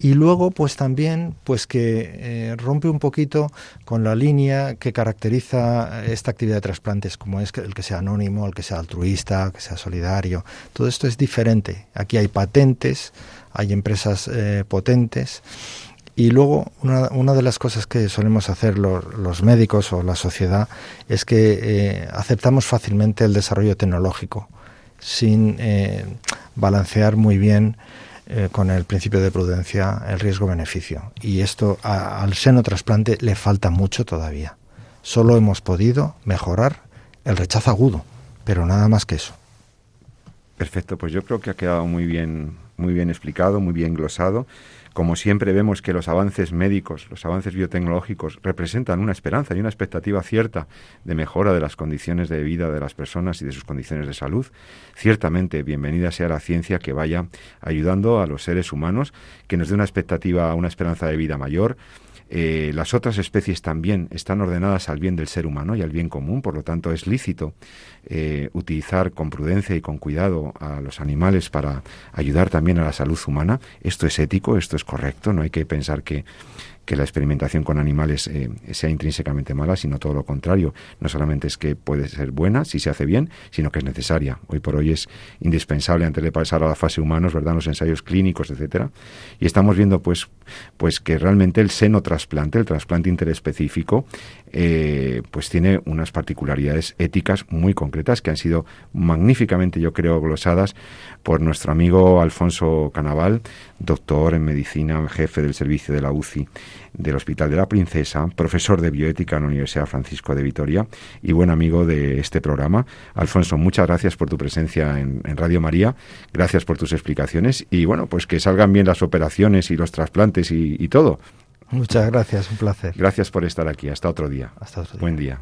y luego pues también pues que eh, rompe un poquito con la línea que caracteriza esta actividad de trasplantes como es el que sea anónimo, el que sea altruista, que sea solidario. Todo esto es diferente. Aquí hay patentes, hay empresas eh, potentes. Y luego, una, una, de las cosas que solemos hacer los, médicos o la sociedad es que eh, aceptamos fácilmente el desarrollo tecnológico sin balancear muy bien eh, con el principio de prudencia el riesgo-beneficio. Y esto al seno trasplante le falta mucho todavía. Solo hemos podido mejorar el rechazo agudo, pero nada más que eso. Perfecto, pues yo creo que ha quedado muy bien, muy bien explicado, muy bien glosado. Como siempre vemos que los avances médicos, los avances biotecnológicos representan una esperanza y una expectativa cierta de mejora de las condiciones de vida de las personas y de sus condiciones de salud. Ciertamente, bienvenida sea la ciencia que vaya ayudando a los seres humanos, que nos dé una expectativa, una esperanza de vida mayor, eh, las otras especies también están ordenadas al bien del ser humano y al bien común, por lo tanto es lícito eh, utilizar con prudencia y con cuidado a los animales para ayudar también a la salud humana. Esto es ético, esto es correcto, no hay que pensar que que la experimentación con animales eh, sea intrínsecamente mala, sino todo lo contrario. No solamente es que puede ser buena si se hace bien, sino que es necesaria. Hoy por hoy es indispensable antes de pasar a la fase humanos, ¿verdad? Los ensayos clínicos, etcétera. Y estamos viendo, pues, pues que realmente el seno trasplante, el trasplante interespecífico, eh, pues tiene unas particularidades éticas muy concretas que han sido magníficamente, yo creo, glosadas por nuestro amigo Alfonso Canaval, doctor en medicina, jefe del servicio de la UCI del Hospital de la Princesa, profesor de bioética en la Universidad Francisco de Vitoria y buen amigo de este programa. Alfonso, muchas gracias por tu presencia en, Radio María, gracias por tus explicaciones y bueno, pues que salgan bien las operaciones y los trasplantes y, todo. Muchas gracias, un placer. Gracias por estar aquí. Hasta otro día. Hasta otro día. Buen día.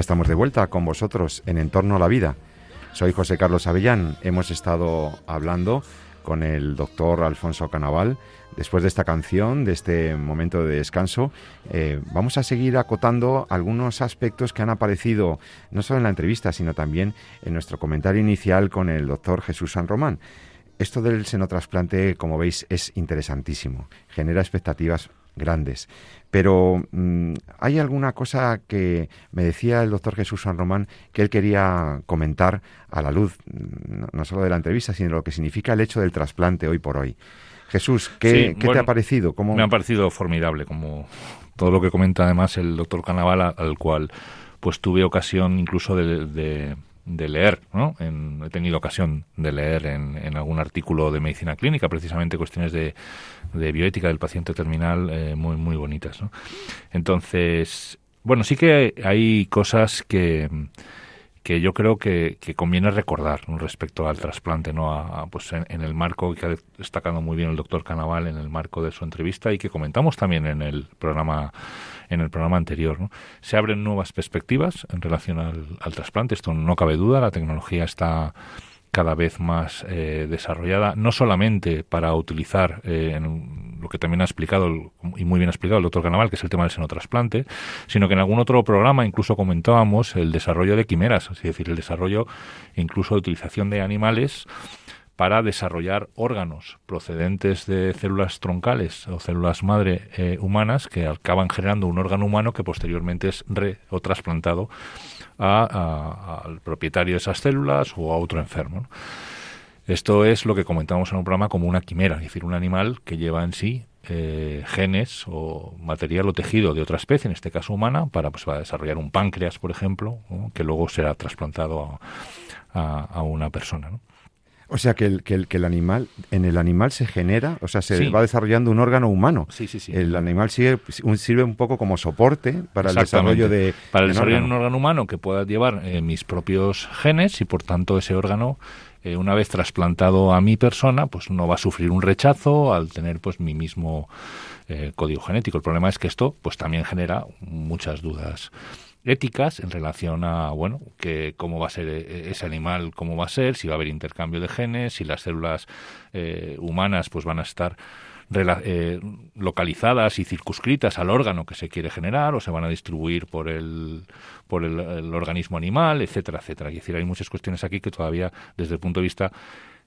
Ya estamos de vuelta con vosotros en Entorno a la Vida. Soy José Carlos Avellán. Hemos estado hablando con el doctor Alfonso Canaval. Después de esta canción, de este momento de descanso, eh, vamos a seguir acotando algunos aspectos que han aparecido no solo en la entrevista, sino también en nuestro comentario inicial con el doctor Jesús San Román. Esto del senotrasplante, como veis, es interesantísimo. Genera expectativas grandes. Pero mm, hay alguna cosa que me decía el doctor Jesús San Román que él quería comentar a la luz, no, solo de la entrevista, sino lo que significa el hecho del trasplante hoy por hoy. Jesús, ¿qué, Sí, qué te ha parecido? ¿Cómo... Me ha parecido formidable, como todo lo que comenta además el doctor Canaval, al cual pues tuve ocasión incluso de, de- de leer, ¿no? En- he tenido ocasión de leer en, en algún artículo de medicina clínica, precisamente cuestiones de, de bioética del paciente terminal eh, muy, muy bonitas, ¿no? Entonces, bueno, sí que hay cosas que que yo creo que, que conviene recordar ¿no? respecto al trasplante, ¿no? A- pues en, en el marco que ha destacado muy bien el doctor Canaval en el marco de su entrevista y que comentamos también en el programa en el programa anterior. Se abren nuevas perspectivas en relación al, al trasplante, esto no cabe duda, la tecnología está cada vez más eh, desarrollada, no solamente para utilizar eh, en lo que también ha explicado y muy bien explicado el doctor Canaval, que es el tema del senotrasplante, sino que en algún otro programa incluso comentábamos el desarrollo de quimeras, es decir, el desarrollo incluso de utilización de animales para desarrollar órganos procedentes de células troncales o células madre eh, humanas que acaban generando un órgano humano que posteriormente es re o trasplantado a- al propietario de esas células o a otro enfermo. Esto es lo que comentamos en un programa como una quimera, es decir, un animal que lleva en sí eh, genes o material o tejido de otra especie, en este caso humana, para, pues, desarrollar un páncreas, por ejemplo, que luego será trasplantado a, una persona. O sea, que el, que, el, que el animal, en el animal se genera, o sea, se Sí. va desarrollando un órgano humano. Sí, sí, sí. El animal sigue, un- sirve un poco como soporte para el desarrollo de... para el desarrollo de un órgano. órgano humano que pueda llevar eh, mis propios genes y por tanto ese órgano eh, una vez trasplantado a mi persona pues no va a sufrir un rechazo al tener pues mi mismo eh, código genético el problema es que esto pues también genera muchas dudas éticas en relación a bueno que cómo va a ser eh, ese animal cómo va a ser si va a haber intercambio de genes si las células eh, humanas pues van a estar eh, localizadas y circunscritas al órgano que se quiere generar o se van a distribuir por el por el, el organismo animal, etcétera, etcétera. Es decir, hay muchas cuestiones aquí que todavía desde el punto de vista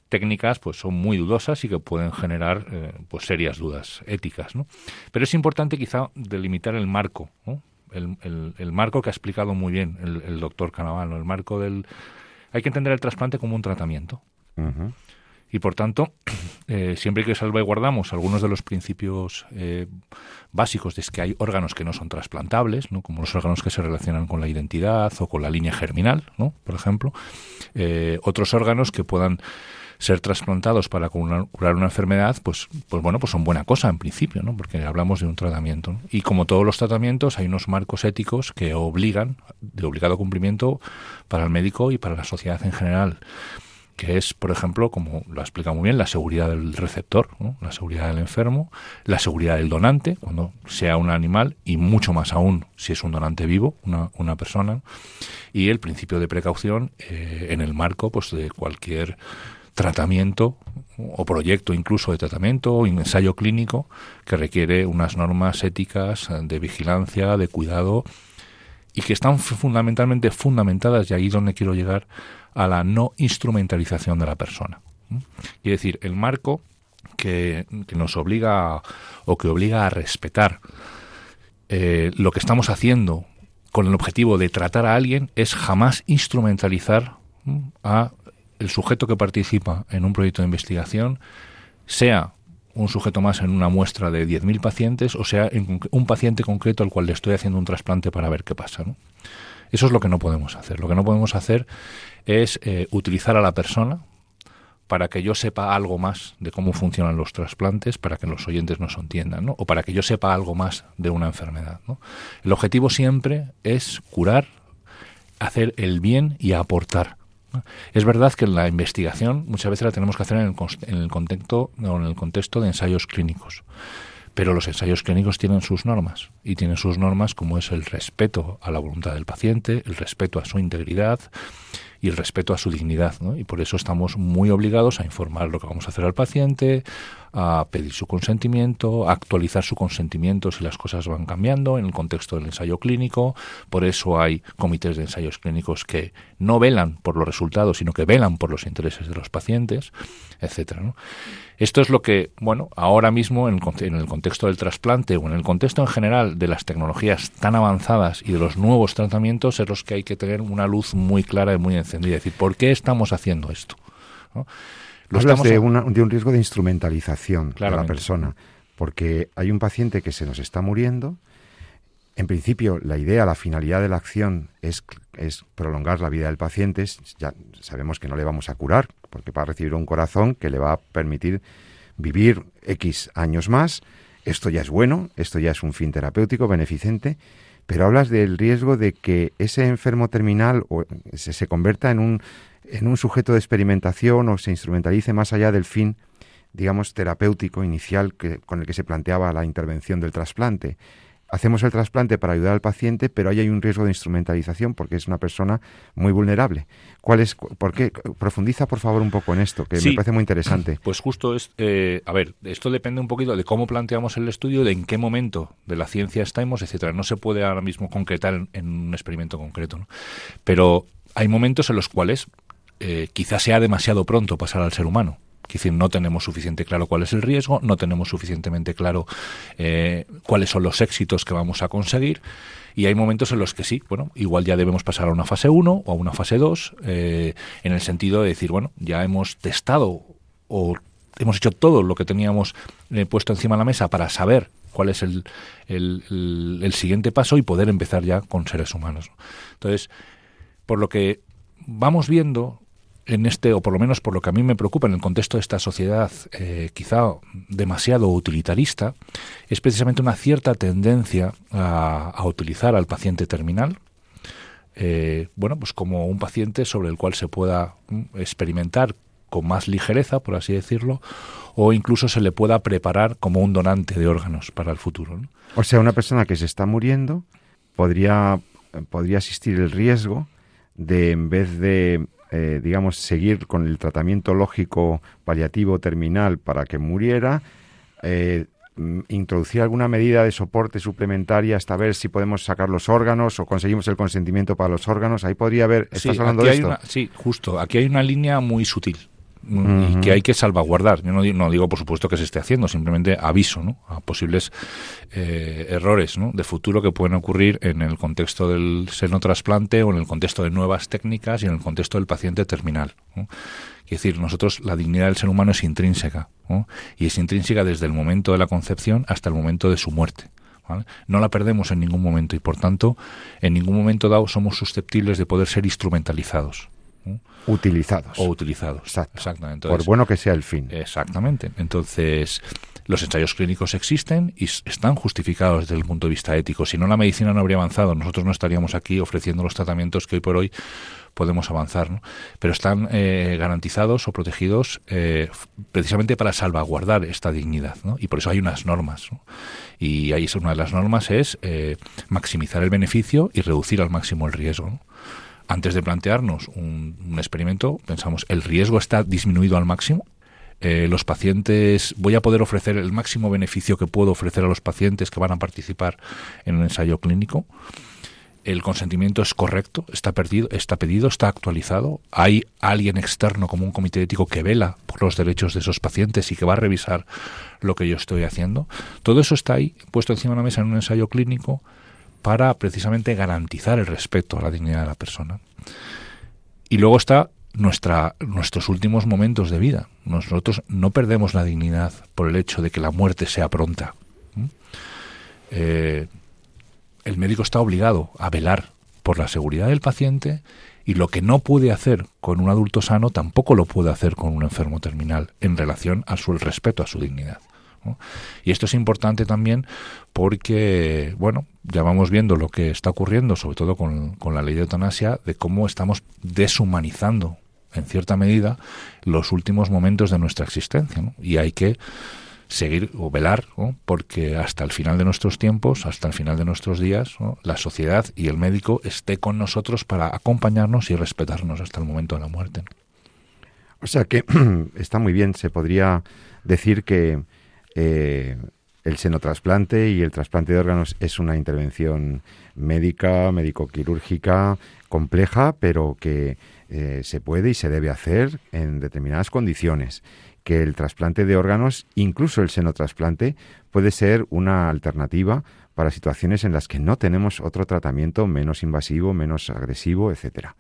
técnicas pues son muy dudosas y que pueden generar eh, pues serias dudas éticas, ¿no? Pero es importante quizá delimitar el marco, ¿no? El, el- el marco que ha explicado muy bien el, el doctor Canaval, ¿no? el marco del hay que entender el trasplante como un tratamiento. Y por tanto, eh, siempre que salvaguardamos algunos de los principios eh, básicos de que hay órganos que no son trasplantables, ¿no? como los órganos que se relacionan con la identidad o con la línea germinal, ¿no? por ejemplo, eh, otros órganos que puedan ser trasplantados para curar una enfermedad, pues, pues bueno, pues son buena cosa en principio, ¿no? Porque hablamos de un tratamiento. Y como todos los tratamientos, hay unos marcos éticos que obligan, de obligado cumplimiento, para el médico y para la sociedad en general que es, por ejemplo, como lo ha explicado muy bien, la seguridad del receptor, la seguridad del enfermo, la seguridad del donante, cuando sea un animal, y mucho más aún si es un donante vivo, una, una persona, y el principio de precaución eh, en el marco pues, de cualquier tratamiento o proyecto incluso de tratamiento o ensayo clínico que requiere unas normas éticas de vigilancia, de cuidado y que están fundamentalmente fundamentadas, y ahí donde quiero llegar, a la no instrumentalización de la persona. Y decir, el marco que, que nos obliga o que obliga a respetar eh, lo que estamos haciendo con el objetivo de tratar a alguien es jamás instrumentalizar a el sujeto que participa en un proyecto de investigación, sea un sujeto más en una muestra de 10.000 pacientes o sea en un paciente concreto al cual le estoy haciendo un trasplante para ver qué pasa. Eso es lo que no podemos hacer. Lo que no podemos hacer es eh, utilizar a la persona para que yo sepa algo más de cómo funcionan los trasplantes, para que los oyentes nos entiendan, o para que yo sepa algo más de una enfermedad. El objetivo siempre es curar, hacer el bien y aportar. ¿No? Es verdad que la investigación muchas veces la tenemos que hacer en el, en el contexto o en el contexto de ensayos clínicos. Pero los ensayos clínicos tienen sus normas y tienen sus normas como es el respeto a la voluntad del paciente, el respeto a su integridad y el respeto a su dignidad. ¿no? Y por eso estamos muy obligados a informar lo que vamos a hacer al paciente, a pedir su consentimiento, a actualizar su consentimiento si las cosas van cambiando en el contexto del ensayo clínico. Por eso hay comités de ensayos clínicos que no velan por los resultados, sino que velan por los intereses de los pacientes, etcétera. Esto es lo que, bueno, ahora mismo en el, conte- en el contexto del trasplante o en el contexto en general de las tecnologías tan avanzadas y de los nuevos tratamientos es los que hay que tener una luz muy clara y muy encendida. Es decir, ¿por qué estamos haciendo esto? ¿No? Lo Hablas de, ha- una- de un riesgo de instrumentalización de la Claramente. persona, porque hay un paciente que se nos está muriendo. En principio, la idea, la finalidad de la acción es, es prolongar la vida del paciente. Ya sabemos que no le vamos a curar, porque va a recibir un corazón que le va a permitir vivir X años más. Esto ya es bueno, esto ya es un fin terapéutico, beneficente, pero hablas del riesgo de que ese enfermo terminal se, se convierta en un, en un sujeto de experimentación o se instrumentalice más allá del fin, digamos, terapéutico inicial que, con el que se planteaba la intervención del trasplante. Hacemos el trasplante para ayudar al paciente, pero ahí hay un riesgo de instrumentalización porque es una persona muy vulnerable. ¿Cuál es, por qué? Profundiza, por favor, un poco en esto, que Sí. me parece muy interesante. Pues justo es, eh, a ver, esto depende un poquito de cómo planteamos el estudio, de en qué momento de la ciencia estamos, etcétera. No se puede ahora mismo concretar en, en un experimento concreto, ¿no? Pero hay momentos en los cuales eh, quizás sea demasiado pronto pasar al ser humano. Decir, no tenemos suficiente claro cuál es el riesgo, no tenemos suficientemente claro eh, cuáles son los éxitos que vamos a conseguir. Y hay momentos en los que sí, bueno, igual ya debemos pasar a una fase 1 o a una fase 2, eh, en el sentido de decir, bueno, ya hemos testado o hemos hecho todo lo que teníamos eh, puesto encima de la mesa para saber cuál es el siguiente paso y poder empezar ya con seres humanos. Entonces, por lo que vamos viendo en este, o por lo menos por lo que a mí me preocupa en el contexto de esta sociedad eh, quizá demasiado utilitarista, es precisamente una cierta tendencia a, utilizar al paciente terminal, eh, bueno, pues como un paciente sobre el cual se pueda mm, experimentar con más ligereza, por así decirlo, o incluso se le pueda preparar como un donante de órganos para el futuro. O sea, una persona que se está muriendo podría, podría existir el riesgo de, en vez de, eh, digamos, seguir con el tratamiento lógico paliativo terminal para que muriera, eh, introducir alguna medida de soporte suplementaria hasta ver si podemos sacar los órganos o conseguimos el consentimiento para los órganos. Ahí podría haber. ¿Estás Sí, hablando de esto? una- sí, justo. Aquí hay una línea muy sutil. Y que hay que salvaguardar. Yo no digo, no digo, por supuesto, que se esté haciendo, simplemente aviso ¿no? a posibles eh, errores ¿no? de futuro que pueden ocurrir en el contexto del seno trasplante o en el contexto de nuevas técnicas y en el contexto del paciente terminal. ¿no? Es decir, nosotros la dignidad del ser humano es intrínseca ¿no? y es intrínseca desde el momento de la concepción hasta el momento de su muerte. ¿vale? No la perdemos en ningún momento y, por tanto, en ningún momento dado somos susceptibles de poder ser instrumentalizados ¿no? Utilizados. o utilizados. Exacto. Exactamente. Por Entonces, bueno que sea el fin. Exactamente. Entonces, los ensayos clínicos existen y están justificados desde el punto de vista ético. Si no, la medicina no habría avanzado. Nosotros no estaríamos aquí ofreciendo los tratamientos que hoy por hoy podemos avanzar. ¿no? Pero están eh, garantizados o protegidos eh, precisamente para salvaguardar esta dignidad. ¿no? Y por eso hay unas normas. ¿no? Y ahí es una de las normas es eh, maximizar el beneficio y reducir al máximo el riesgo. ¿no? Antes de plantearnos un, experimento, pensamos, ¿el riesgo está disminuido al máximo? Eh, los pacientes, voy a poder ofrecer el máximo beneficio que puedo ofrecer a los pacientes que van a participar en un ensayo clínico. El consentimiento es correcto, está perdido, está pedido, está actualizado. Hay alguien externo como un comité ético que vela por los derechos de esos pacientes y que va a revisar lo que yo estoy haciendo. Todo eso está ahí, puesto encima de la mesa en un ensayo clínico para precisamente garantizar el respeto a la dignidad de la persona. Y luego está nuestra, nuestros últimos momentos de vida. Nosotros no perdemos la dignidad por el hecho de que la muerte sea pronta. ¿Mm? Eh, el médico está obligado a velar por la seguridad del paciente y lo que no puede hacer con un adulto sano tampoco lo puede hacer con un enfermo terminal en relación a su el respeto a su dignidad. Y esto es importante también porque, bueno, ya vamos viendo lo que está ocurriendo, sobre todo con, con la ley de eutanasia, de cómo estamos deshumanizando, en cierta medida, los últimos momentos de nuestra existencia. Y hay que seguir o velar, porque hasta el final de nuestros tiempos, hasta el final de nuestros días, la sociedad y el médico esté con nosotros para acompañarnos y respetarnos hasta el momento de la muerte. O sea que está muy bien, se podría decir que eh, el senotrasplante y el trasplante de órganos es una intervención médica, médico-quirúrgica compleja, pero que eh, se puede y se debe hacer en determinadas condiciones. Que el trasplante de órganos, incluso el senotrasplante, puede ser una alternativa para situaciones en las que no tenemos otro tratamiento menos invasivo, menos agresivo, etcétera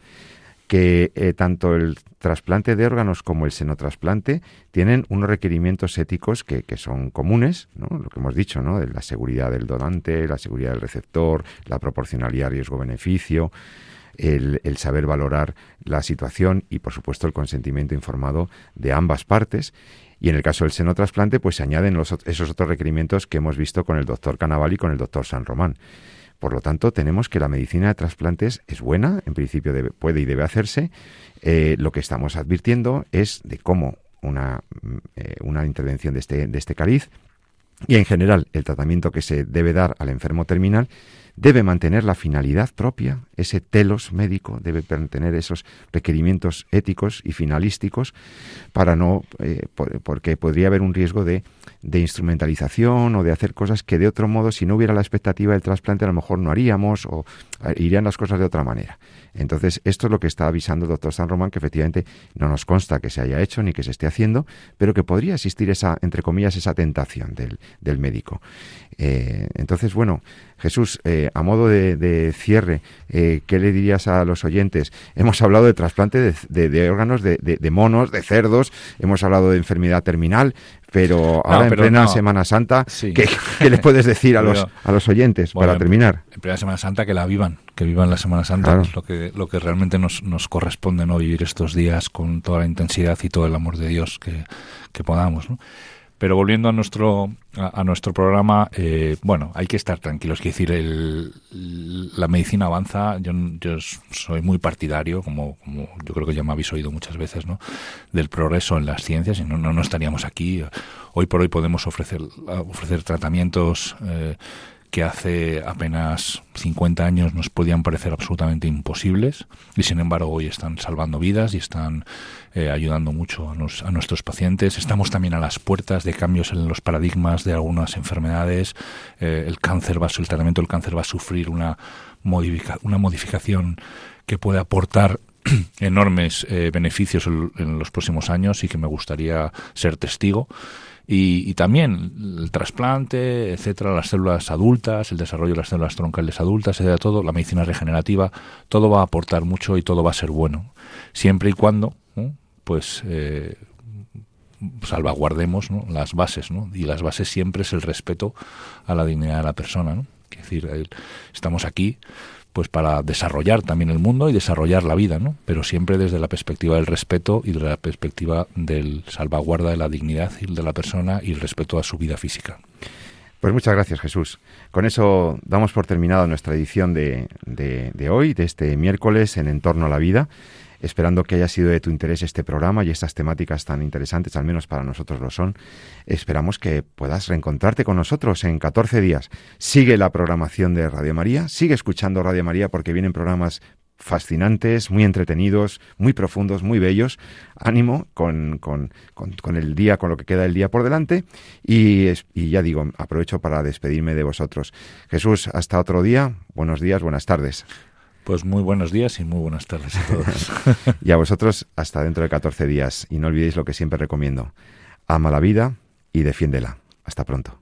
que eh, tanto el trasplante de órganos como el senotrasplante tienen unos requerimientos éticos que, que son comunes, ¿no? lo que hemos dicho, ¿no? de la seguridad del donante, la seguridad del receptor, la proporcionalidad riesgo-beneficio, el, el saber valorar la situación y, por supuesto, el consentimiento informado de ambas partes. Y en el caso del senotrasplante, pues se añaden los, esos otros requerimientos que hemos visto con el doctor Canaval y con el doctor San Román. Por lo tanto, tenemos que la medicina de trasplantes es buena, en principio puede y debe hacerse. Eh, lo que estamos advirtiendo es de cómo una, mm, eh, una intervención de este, de este cariz y en general el tratamiento que se debe dar al enfermo terminal debe mantener la finalidad propia, ese telos médico debe mantener esos requerimientos éticos y finalísticos para no, eh, por- porque podría haber un riesgo de, instrumentalización o de hacer cosas que de otro modo, si no hubiera la expectativa del trasplante, a lo mejor no haríamos o irían las cosas de otra manera. Entonces, esto es lo que está avisando el doctor San Román, que efectivamente no nos consta que se haya hecho ni que se esté haciendo, pero que podría existir esa, entre comillas, esa tentación del, del médico. Eh, entonces, bueno, Jesús, eh, a modo de, de cierre, eh, ¿qué le dirías a los oyentes? Hemos hablado de trasplante de, de- de órganos de, monos, de cerdos, hemos hablado de enfermedad terminal, pero ahora pero en plena no. Semana Santa, Sí. ¿qué, qué le puedes decir a los, a los oyentes Bueno, para terminar? En primera Semana Santa que la vivan, que vivan la Semana Santa, Claro. que es lo que, lo que realmente nos, nos corresponde, ¿no? Vivir estos días con toda la intensidad y todo el amor de Dios que, que podamos, ¿no? Pero volviendo a nuestro a, nuestro programa, eh, bueno, hay que estar tranquilos. Quiero decir, el, la medicina avanza. Yo, yo soy muy partidario, como, como yo creo que ya me habéis oído muchas veces, ¿no? Del progreso en las ciencias. Y no, no, no estaríamos aquí. Hoy por hoy podemos ofrecer ofrecer tratamientos. Eh, que hace apenas 50 años nos podían parecer absolutamente imposibles y sin embargo hoy están salvando vidas y están eh, ayudando mucho a, nos, a, nuestros pacientes. Estamos también a las puertas de cambios en los paradigmas de algunas enfermedades. Eh, el cáncer va, el tratamiento del cáncer va a sufrir una, modifica, una modificación que puede aportar enormes eh, beneficios en, en los próximos años y que me gustaría ser testigo. Y, y también el trasplante, etcétera, las células adultas, el desarrollo de las células troncales adultas, etcétera, todo, la medicina regenerativa, todo va a aportar mucho y todo va a ser bueno, siempre y cuando, pues, eh, salvaguardemos ¿no? las bases, ¿no? Y las bases siempre es el respeto a la dignidad de la persona, ¿no? Es decir, estamos aquí pues para desarrollar también el mundo y desarrollar la vida, ¿no? Pero siempre desde la perspectiva del respeto y de la perspectiva del salvaguarda de la dignidad de la persona y el respeto a su vida física. Pues muchas gracias, Jesús. Con eso damos por terminado nuestra edición de- de hoy, de este miércoles en Entorno a la Vida, esperando que haya sido de tu interés este programa y estas temáticas tan interesantes, al menos para nosotros lo son. Esperamos que puedas reencontrarte con nosotros en 14 días. Sigue la programación de Radio María, sigue escuchando Radio María porque vienen programas fascinantes, muy entretenidos, muy profundos, muy bellos. Ánimo con, con- con- el día, con lo que queda el día por delante. Y, y ya digo, aprovecho para despedirme de vosotros. Jesús, hasta otro día. Buenos días, buenas tardes. Pues muy buenos días y muy buenas tardes a todos. Y a vosotros, hasta dentro de 14 días. Y no olvidéis lo que siempre recomiendo. Ama la vida y defiéndela. Hasta pronto.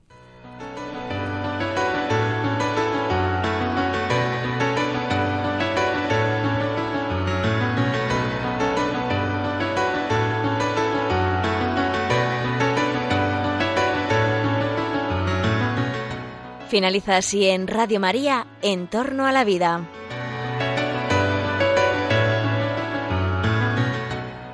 Finaliza así en Radio María, En torno a la vida.